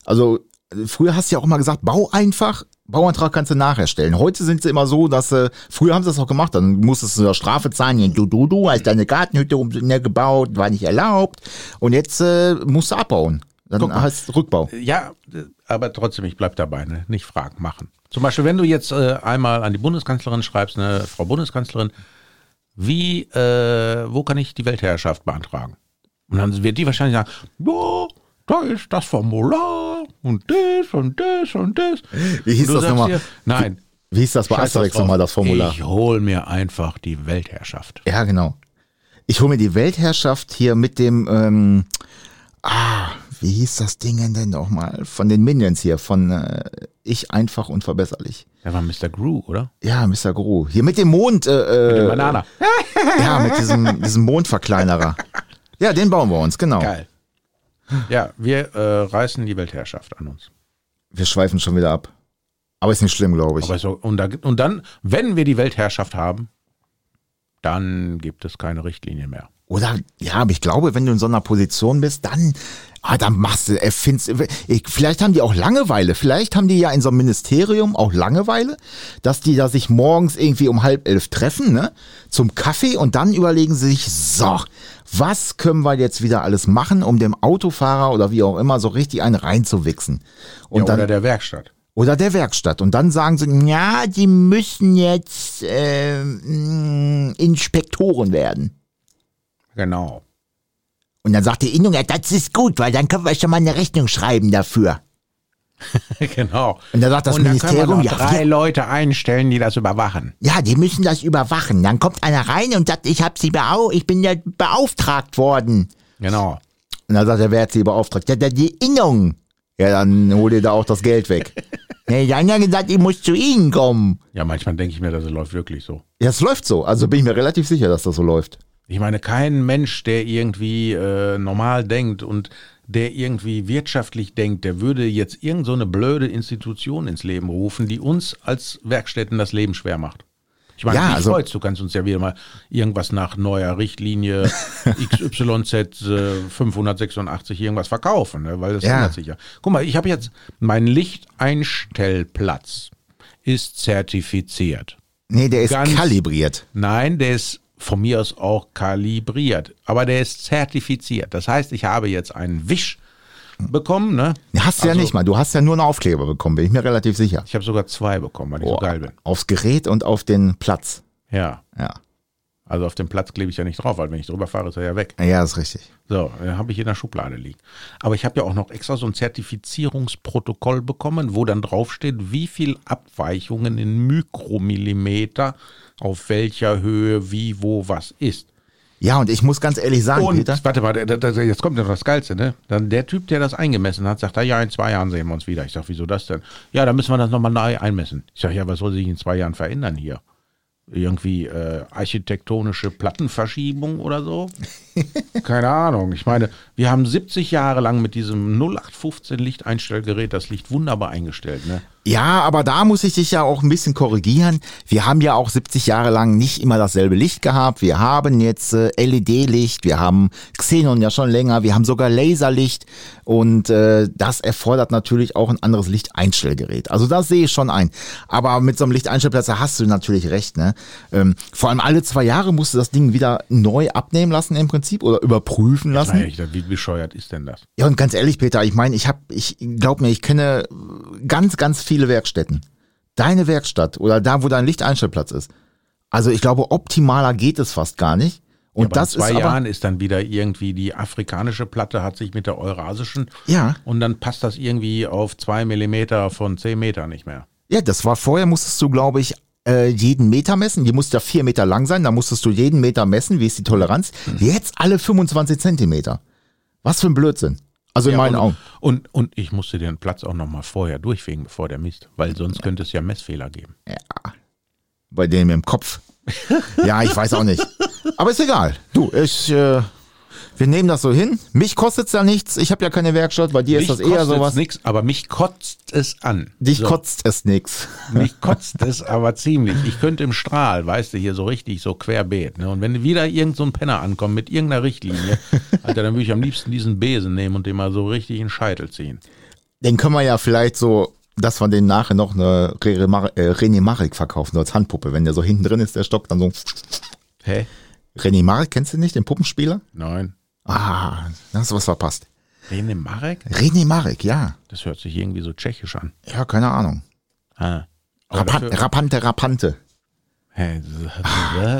Also früher hast du ja auch mal gesagt, bau einfach, Bauantrag kannst du nachher stellen. Heute sind sie immer so, dass äh, früher haben sie das auch gemacht, dann musstest du da Strafe zahlen, du du du hast deine Gartenhütte um, ne, gebaut, war nicht erlaubt und jetzt äh, musst du abbauen. Dann Guck heißt Rückbau. Ja, aber trotzdem, ich bleib dabei, ne? Nicht fragen, machen. Zum Beispiel, wenn du jetzt äh, einmal an die Bundeskanzlerin schreibst, ne, Frau Bundeskanzlerin, wie, äh, wo kann ich die Weltherrschaft beantragen? Und dann wird die wahrscheinlich sagen, ja, da ist das Formular und das und das und das. Wie hieß das nochmal? dir, Nein. Wie hieß das bei Asterix nochmal, das Formular? Ich hol mir einfach die Weltherrschaft. Ja, genau. Ich hole mir die Weltherrschaft hier mit dem, ähm, ah, wie hieß das Ding denn nochmal? Von den Minions hier, von äh, Ich einfach unverbesserlich. Der war Mr. Gru, oder? Ja, Mr. Guru. Hier mit dem Mond, äh, äh, Banana. ja, mit diesem, diesem Mondverkleinerer. Ja, den bauen wir uns, genau. Geil. Ja, wir äh, reißen die Weltherrschaft an uns. Wir schweifen schon wieder ab. Aber ist nicht schlimm, glaube ich. Aber so, und, da, und dann, wenn wir die Weltherrschaft haben, dann gibt es keine Richtlinie mehr. Oder, ja, aber ich glaube, wenn du in so einer Position bist, dann, ah, dann machst du, erfindest, ich, vielleicht haben die auch Langeweile. Vielleicht haben die ja in so einem Ministerium auch Langeweile, dass die da sich morgens irgendwie um halb elf treffen, ne, zum Kaffee und dann überlegen sie sich, so, was können wir jetzt wieder alles machen, um dem Autofahrer oder wie auch immer so richtig einen reinzuwichsen? Und ja, dann, oder der Werkstatt. oder der Werkstatt. Und dann sagen sie, ja, die müssen jetzt äh, Inspektoren werden. Genau. Und dann sagt die Innung, ja, das ist gut, weil dann können wir schon mal eine Rechnung schreiben dafür. *laughs* genau. Und dann sagt das und dann Ministerium, ja, drei Leute einstellen, die das überwachen. ja, die müssen das überwachen. Dann kommt einer rein und sagt, ich hab sie beau ich bin ja beauftragt worden. Genau. Und dann sagt er, wer hat sie beauftragt? Ja, die Innung. Ja, dann hol dir da auch das Geld weg. *laughs* ja, die haben ja gesagt, ich muss zu Ihnen kommen. Ja, manchmal denke ich mir, das läuft wirklich so. Ja, es läuft so. Also bin ich mir relativ sicher, dass das so läuft. Ich meine, kein Mensch, der irgendwie äh, normal denkt und der irgendwie wirtschaftlich denkt, der würde jetzt irgend so eine blöde Institution ins Leben rufen, die uns als Werkstätten das Leben schwer macht. Ich meine, Ja, also- du kannst uns ja wieder mal irgendwas nach neuer Richtlinie *laughs* XYZ äh, 586 irgendwas verkaufen, ne? weil das Ja. ändert sich ja. Guck mal, ich habe jetzt, mein Lichteinstellplatz ist zertifiziert. Nee, der ist Ganz- kalibriert. Nein, der ist von mir aus auch kalibriert, aber der ist zertifiziert. Das heißt, ich habe jetzt einen Wisch bekommen, ne? Hast du ja Also- nicht mal. Du hast ja nur einen Aufkleber bekommen, bin ich mir relativ sicher. Ich habe sogar zwei bekommen, weil ich so Boah, geil bin. Aufs Gerät und auf den Platz. Ja. Ja. Also auf dem Platz klebe ich ja nicht drauf, weil wenn ich drüber fahre, ist er ja weg. Ja, ist richtig. So, dann habe ich in der Schublade liegen. Aber ich habe ja auch noch extra so ein Zertifizierungsprotokoll bekommen, wo dann draufsteht, wie viel Abweichungen in Mikromillimeter auf welcher Höhe, wie, wo, was ist. Ja, und ich muss ganz ehrlich sagen, Und Peter. warte mal, da- da- jetzt kommt ja noch das Geilste, ne? Dann der Typ, der das eingemessen hat, sagt, ah, ja, in zwei Jahren sehen wir uns wieder. Ich sag, wieso das denn? Ja, dann müssen wir das nochmal neu einmessen. Ich sag, ja, was soll sich in zwei Jahren verändern hier? Irgendwie äh, architektonische Plattenverschiebung oder so? *laughs* Keine Ahnung. Ich meine, wir haben 70 Jahre lang mit diesem 0815 Lichteinstellgerät das Licht wunderbar eingestellt, ne? Ja, aber da muss ich dich ja auch ein bisschen korrigieren. Wir haben ja auch 70 Jahre lang nicht immer dasselbe Licht gehabt. Wir haben jetzt äh, LED-Licht, wir haben Xenon ja schon länger, wir haben sogar Laserlicht und äh, das erfordert natürlich auch ein anderes Lichteinstellgerät. Also das sehe ich schon ein. Aber mit so einem Lichteinstellplatz da hast du natürlich recht. Ne? Ähm, vor allem alle zwei Jahre musst du das Ding wieder neu abnehmen lassen im Prinzip oder überprüfen lassen. Ich dachte, wie bescheuert ist denn das? Ja, und ganz ehrlich, Peter, ich meine, ich habe, ich glaub mir, ich kenne ganz, ganz viele Werkstätten. Deine Werkstatt oder da, wo dein Lichteinstellplatz ist. Also ich glaube, optimaler geht es fast gar nicht. Und Aber das in zwei ist aber, Jahren ist dann wieder irgendwie die afrikanische Platte hat sich mit der eurasischen ja, und dann passt das irgendwie auf zwei Millimeter von zehn Meter nicht mehr. ja, das war vorher, musstest du, glaube ich, äh, jeden Meter messen. Die musste ja vier Meter lang sein, da musstest du jeden Meter messen, wie ist die Toleranz. Hm. Jetzt alle 25 Zentimeter. Was für ein Blödsinn. Also in meinen und, Augen. Und, und ich musste den Platz auch noch mal vorher durchfegen, bevor der misst, weil sonst könnte es ja Messfehler geben. Bei denen im Kopf. *laughs* ja, ich weiß auch nicht. Aber ist egal. Du, ich, äh, wir nehmen das so hin. Mich kostet's ja nichts. Ich habe ja keine Werkstatt. Bei dir Mich ist das eher sowas. nix, aber mich kotzt es an. Dich So. kotzt es nix. Mich *laughs* kotzt es aber ziemlich. Ich könnte im Strahl, weißt du, hier so richtig so querbeet. Ne? Und wenn wieder irgend so ein Penner ankommt mit irgendeiner Richtlinie, *laughs* Alter, dann würde ich am liebsten diesen Besen nehmen und den mal so richtig in den Scheitel ziehen. Den können wir ja vielleicht so, dass wir den nachher noch eine René äh, René Marek verkaufen, so als Handpuppe. Wenn der so hinten drin ist, der Stock, dann so. Hä? René Marek, kennst du nicht, den Puppenspieler? Nein. Ah, da hast du was verpasst. Rene Marek? René Marek, ja. Das hört sich irgendwie so tschechisch an. Ja, keine Ahnung. Ah. Rapan dafür- Rapante, Rapante.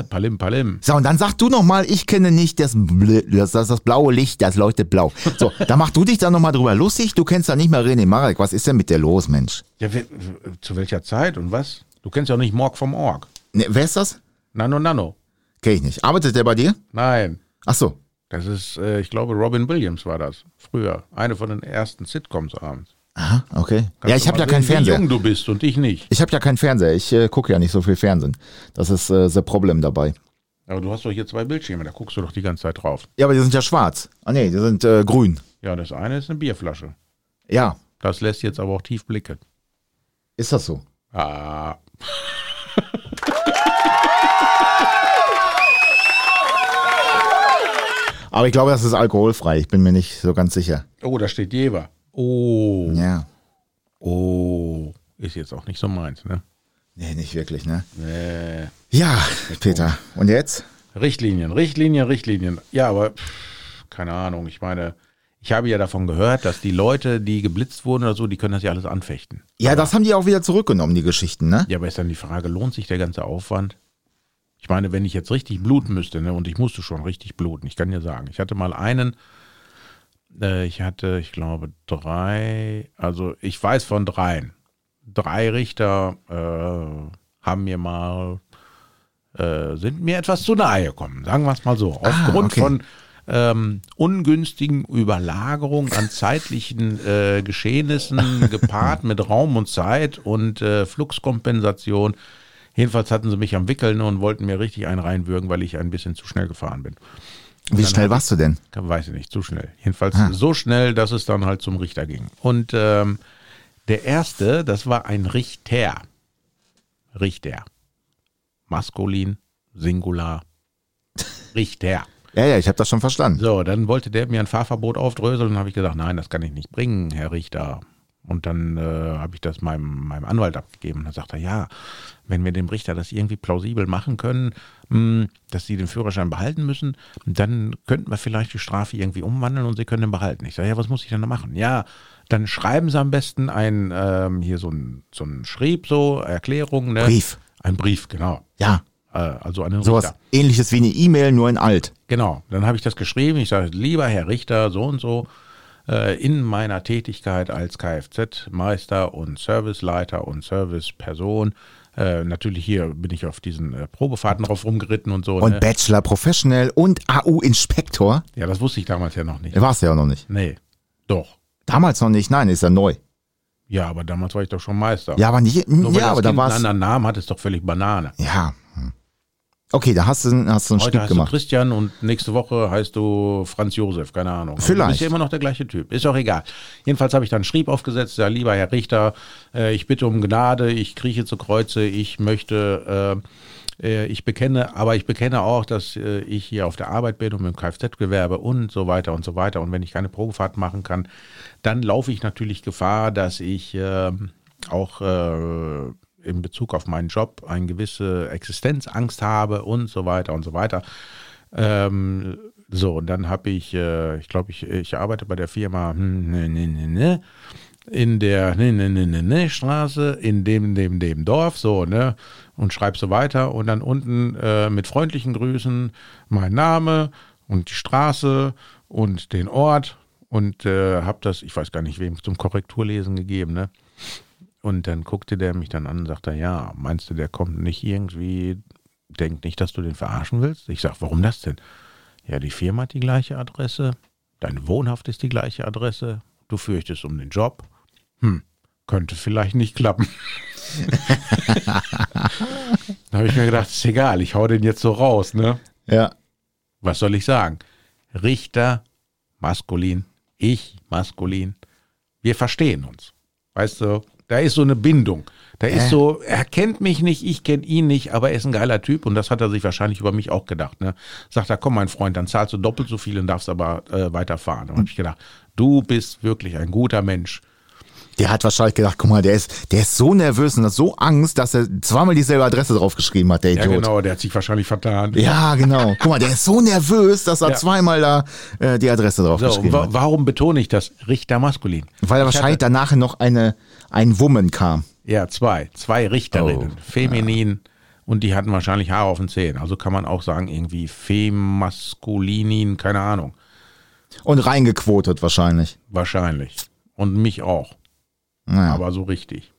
Palim, Palim. So, und dann sag du noch mal, ich kenne nicht das, das, das, das blaue Licht, das leuchtet blau. So, da mach du dich dann noch mal drüber lustig. Du kennst ja nicht mehr René Marek. Was ist denn mit dir los, Mensch? Ja, wer- zu welcher Zeit und was? Du kennst ja auch nicht Morg vom Org. Ne, wer ist das? Nano Nano. Kenn ich nicht. Arbeitet der bei dir? Nein. Ach so. Das ist, äh, ich glaube, Robin Williams war das. Früher. Eine von den ersten Sitcoms abends. Aha, okay. Kannst ja, ich habe ja keinen sehen, Wie Fernseher. jung du bist und ich nicht. Ich habe ja keinen Fernseher. Ich äh, gucke ja nicht so viel Fernsehen. Das ist äh, das Problem dabei. Aber du hast doch hier zwei Bildschirme, da guckst du doch die ganze Zeit drauf. Ja, aber die sind ja schwarz. Ah nee, die sind äh, grün. Ja, das eine ist eine Bierflasche. Ja, Das lässt jetzt aber auch tief blicken. ist das so? Ah. *laughs* Aber ich glaube, das ist alkoholfrei. Ich bin mir nicht so ganz sicher. Oh, da steht Jever. Oh. Ja. Oh. Ist jetzt auch nicht so meins, ne? Nee, nicht wirklich, ne? Nee. Ja, Peter. Und jetzt? Richtlinien, Richtlinien, Richtlinien. Ja, aber pff, keine Ahnung. Ich meine, ich habe ja davon gehört, dass die Leute, die geblitzt wurden oder so, die können das ja alles anfechten. Ja, das haben die auch wieder zurückgenommen, die Geschichten, ne? Ja, aber ist dann die Frage, lohnt sich der ganze Aufwand? Ich meine, wenn ich jetzt richtig bluten müsste, ne, und ich musste schon richtig bluten, ich kann dir sagen, ich hatte mal einen, äh, ich hatte, ich glaube, drei, also ich weiß von dreien. Drei Richter äh, haben mir mal, äh, sind mir etwas zu nahe gekommen, sagen wir es mal so. Aufgrund okay. von ähm, ungünstigen Überlagerung an zeitlichen äh, Geschehnissen gepaart mit Raum und Zeit und äh, Fluxkompensation. Jedenfalls hatten sie mich am Wickeln und wollten mir richtig einen reinwürgen, weil ich ein bisschen zu schnell gefahren bin. Wie schnell warst du denn? Weiß ich nicht, zu schnell. Jedenfalls Ah. so schnell, dass es dann halt zum Richter ging. Und ähm, der erste, das war ein Richter. Richter. Maskulin, Singular. Richter. *laughs* Ja, ja, ich habe das schon verstanden. So, dann wollte der mir ein Fahrverbot aufdröseln und habe ich gesagt, nein, das kann ich nicht bringen, Herr Richter. Und dann äh, habe ich das meinem, meinem Anwalt abgegeben. Und dann sagt er, ja, wenn wir dem Richter das irgendwie plausibel machen können, mh, dass sie den Führerschein behalten müssen, dann könnten wir vielleicht die Strafe irgendwie umwandeln und sie können den behalten. Ich sage, ja, was muss ich denn da machen? Ja, dann schreiben sie am besten ein, ähm, hier so ein, so ein Schrieb, so, Erklärung. Ne? Brief. Ein Brief, genau. Ja, Äh, also an den sowas Richter. ähnliches wie eine E-Mail, nur in alt. Genau, dann habe ich das geschrieben. Ich sage, lieber Herr Richter, so und so, in meiner Tätigkeit als Kfz-Meister und Serviceleiter und Serviceperson, äh, natürlich hier bin ich auf diesen äh, Probefahrten drauf rumgeritten und so. Und ne? Bachelor Professional und AU-Inspektor. Ja, das wusste ich damals ja noch nicht. Warst du ja noch nicht. Nee, doch. Damals noch nicht, nein, ist ja neu. Ja, aber damals war ich doch schon Meister. Ja, aber nicht, Nur weil ja, das aber da kind war einen es. anderen Namen hat, ist doch völlig Banane. Ja. hm. Okay, da hast du, hast du einen Heute Schnitt heißt du gemacht. Christian und nächste Woche heißt du Franz Josef, keine Ahnung. Aber Vielleicht. Du bist ja immer noch der gleiche Typ. Ist auch egal. Jedenfalls habe ich dann einen Schrieb aufgesetzt, ja, lieber Herr Richter, äh, ich bitte um Gnade, ich krieche zu Kreuze, ich möchte, äh, äh, ich bekenne, aber ich bekenne auch, dass äh, ich hier auf der Arbeit bin und mit dem Kfz-Gewerbe und so weiter und so weiter. Und wenn ich keine Probefahrt machen kann, dann laufe ich natürlich Gefahr, dass ich äh, auch äh, in Bezug auf meinen Job eine gewisse Existenzangst habe und so weiter und so weiter. Ähm, so, und dann habe ich, äh, ich glaube, ich, ich arbeite bei der Firma hm, ne, ne, ne, in der Straße, in dem, dem, dem Dorf, so, ne, und schreibe so weiter und dann unten äh, mit freundlichen Grüßen mein Name und die Straße und den Ort und äh, habe das, ich weiß gar nicht wem, zum Korrekturlesen gegeben, ne. Und dann guckte der mich dann an und sagte, ja, meinst du, der kommt nicht irgendwie, denkt nicht, dass du den verarschen willst? Ich sag, warum das denn? Ja, die Firma hat die gleiche Adresse, Dein Wohnhaft ist die gleiche Adresse. Du fürchtest um den Job. Hm, könnte vielleicht nicht klappen. *laughs* da habe ich mir gedacht, ist egal, ich hau den jetzt so raus, ne? Ja. Was soll ich sagen? Richter, maskulin, ich, maskulin. Wir verstehen uns. Weißt du, da ist so eine Bindung. Da ist so, er kennt mich nicht, ich kenne ihn nicht, aber er ist ein geiler Typ und das hat er sich wahrscheinlich über mich auch gedacht. Ne? Sagt er, komm mein Freund, dann zahlst du doppelt so viel und darfst aber äh, weiterfahren. Da habe ich gedacht, du bist wirklich ein guter Mensch. Der hat wahrscheinlich gedacht, guck mal, der ist, der ist so nervös und hat so Angst, dass er zweimal dieselbe Adresse draufgeschrieben hat, der Ja, Idiot. genau, der hat sich wahrscheinlich vertan. Ja, genau. *laughs* Guck mal, der ist so nervös, dass er Ja. zweimal da äh, die Adresse So, draufgeschrieben wa hat. warum betone ich das? Richter maskulin. Weil er Ich wahrscheinlich danach noch eine, ein Woman kam. Ja, zwei. Zwei Richterinnen. Oh, Feminin. Und die hatten wahrscheinlich Haare auf den Zähnen. Also kann man auch sagen, irgendwie Femaskulinin, keine Ahnung. Und reingequotet wahrscheinlich. Wahrscheinlich. Und mich auch. Naja. Aber so richtig.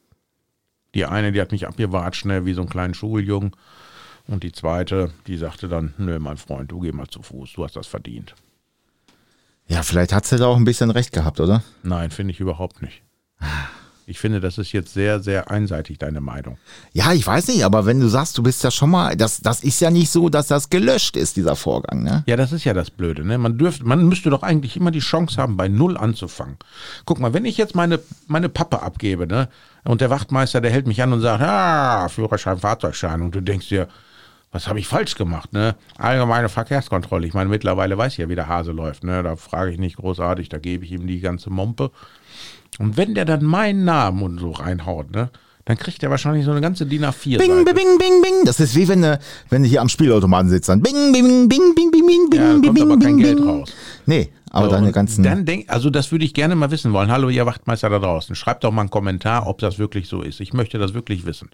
Die eine, die hat mich abgewatscht, schnell wie so einen kleinen Schuljungen. Und die zweite, die sagte dann, nö, mein Freund, du geh mal zu Fuß, du hast das verdient. Ja, vielleicht hat sie da auch ein bisschen recht gehabt, oder? Nein, finde ich überhaupt nicht. Ich finde, das ist jetzt sehr, sehr einseitig, deine Meinung. Ja, ich weiß nicht, aber wenn du sagst, du bist ja schon mal, das, das ist ja nicht so, dass das gelöscht ist, dieser Vorgang, ne? Ja, das ist ja das Blöde. Ne? Man, dürft, man müsste doch eigentlich immer die Chance haben, bei Null anzufangen. Guck mal, wenn ich jetzt meine, meine Pappe abgebe ne? und der Wachtmeister, der hält mich an und sagt, ah, Führerschein, Fahrzeugschein. Und du denkst dir, was habe ich falsch gemacht? Ne? Allgemeine Verkehrskontrolle. Ich meine, mittlerweile weiß ich ja, wie der Hase läuft. Ne? Da frage ich nicht großartig, da gebe ich ihm die ganze Mompe. Und wenn der dann meinen Namen und so reinhaut, ne? dann kriegt er wahrscheinlich so eine ganze DIN A4. Bing, bing, bing, bing, bing. Das ist wie wenn du, wenn du hier am Spielautomaten sitzt, dann bing, bing, bing, bing, bing, bing, bing, Ja, bing, kommt aber bing, kein bing, Geld bing. raus. Nee, aber So, deine ganzen. Dann denk, also das würde ich gerne mal wissen wollen. Hallo, ihr Wachtmeister da draußen. Schreibt doch mal einen Kommentar, ob das wirklich so ist. Ich möchte das wirklich wissen.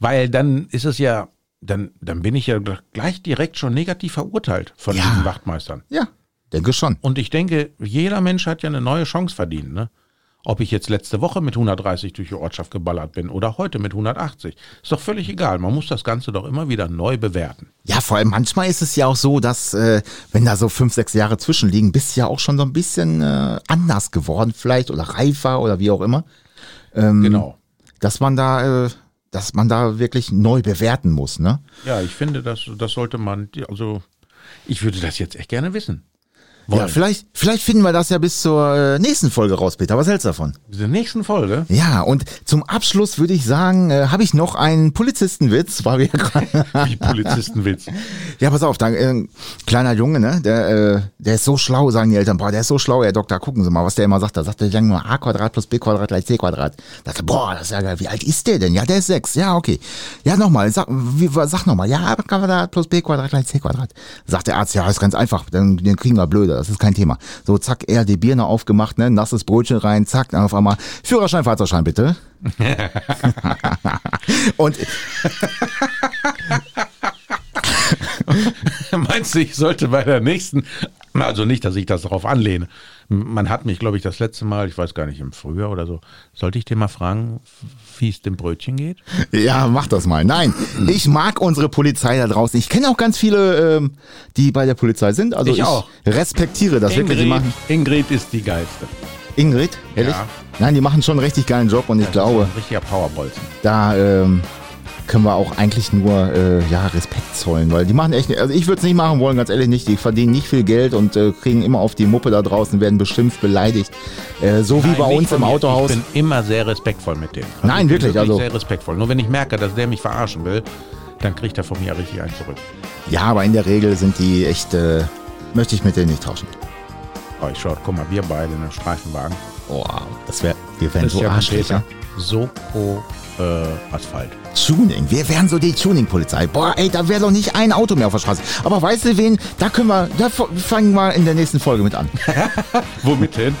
Weil dann ist es ja, dann, dann bin ich ja gleich direkt schon negativ verurteilt von Ja. diesen Wachtmeistern. ja, denke schon. Und ich denke, jeder Mensch hat ja eine neue Chance verdient. Ne? Ob ich jetzt letzte Woche mit 130 durch die Ortschaft geballert bin oder heute mit 180, ist doch völlig egal. Man muss das Ganze doch immer wieder neu bewerten. Ja, vor allem manchmal ist es ja auch so, dass äh, wenn da so fünf, sechs Jahre zwischenliegen, bist du ja auch schon so ein bisschen äh, anders geworden vielleicht oder reifer oder wie auch immer, Genau. dass man da, äh, dass man da wirklich neu bewerten muss, ne? Ja, ich finde, das, das sollte man, also ich würde das jetzt echt gerne wissen. Ja, Wollen. vielleicht, vielleicht finden wir das ja bis zur äh, nächsten Folge raus, Peter. Was hältst du davon? In der nächsten Folge. Ja, und zum Abschluss würde ich sagen, äh, habe ich noch einen Polizistenwitz, weil wir ja *laughs* gerade. Wie Polizistenwitz. ja, pass auf, da, äh, kleiner Junge, ne, der, äh, der ist so schlau, sagen die Eltern. Boah, der ist so schlau, Herr Doktor, gucken Sie mal, was der immer sagt. Da sagt er dann nur a Quadrat plus b Quadrat gleich c Quadrat. Da sagt er, boah, das ist ja geil. Wie alt ist der denn? Ja, der ist sechs. Ja, okay. Ja, nochmal, sag, wie, sag nochmal. Ja, a Quadrat plus b Quadrat gleich c Quadrat. Sagt der Arzt, ja, ist ganz einfach. Dann, den kriegen wir blöde. Das ist kein Thema. So, zack, er die Birne aufgemacht, ne, nasses Brötchen rein, zack, dann auf einmal Führerschein, Fahrzeugschein, bitte. *laughs* Und *laughs* Meinst du, ich sollte bei der nächsten, also nicht, dass ich das darauf anlehne. Man hat mich, glaube ich, das letzte Mal, ich weiß gar nicht, im Frühjahr oder so, sollte ich dir mal fragen, wie es dem Brötchen geht? Ja, mach das mal. Nein, ich mag unsere Polizei da draußen. Ich kenne auch ganz viele, ähm, die bei der Polizei sind. Also Ich ich, auch. respektiere das wirklich. Ingrid, machen Ingrid ist die geilste. Ingrid, ehrlich? Ja. Nein, die machen schon einen richtig geilen Job und ich glaube, Ein richtiger Powerbolzen. da ähm, können wir auch eigentlich nur äh, ja Respekt zollen, weil die machen echt. Also ich würde es nicht machen wollen, ganz ehrlich nicht. Die verdienen nicht viel Geld und äh, kriegen immer auf die Muppe da draußen, werden beschimpft, beleidigt. Äh, so wie Nein, bei nicht uns im mir. Autohaus. Ich bin immer sehr respektvoll mit denen. Nein, ich bin wirklich, also- sehr respektvoll. Nur wenn ich merke, dass der mich verarschen will, dann kriegt er von mir richtig einen zurück. Ja, aber in der Regel sind die echt. Äh, möchte ich mit denen nicht tauschen. Oh, ich schau, guck mal, wir beide in einem Streifenwagen. Oh, das wäre, wir wären so Arschlöcher. Soko äh, Asphalt. Tuning, wir wären so die Tuning-Polizei. Boah, ey, da wäre doch nicht ein Auto mehr auf der Straße. Aber weißt du wen, da können wir, da fangen wir in der nächsten Folge mit an. *laughs* Womit hin?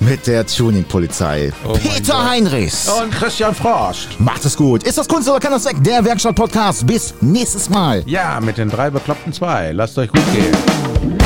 Mit der Tuning-Polizei. Oh Peter. Heinrichs. Und Christian Frost. Macht es gut. Ist das Kunst oder kann das weg? Der Werkstatt-Podcast. Bis nächstes Mal. Ja, mit den drei Bekloppten zwei. Lasst euch gut gehen.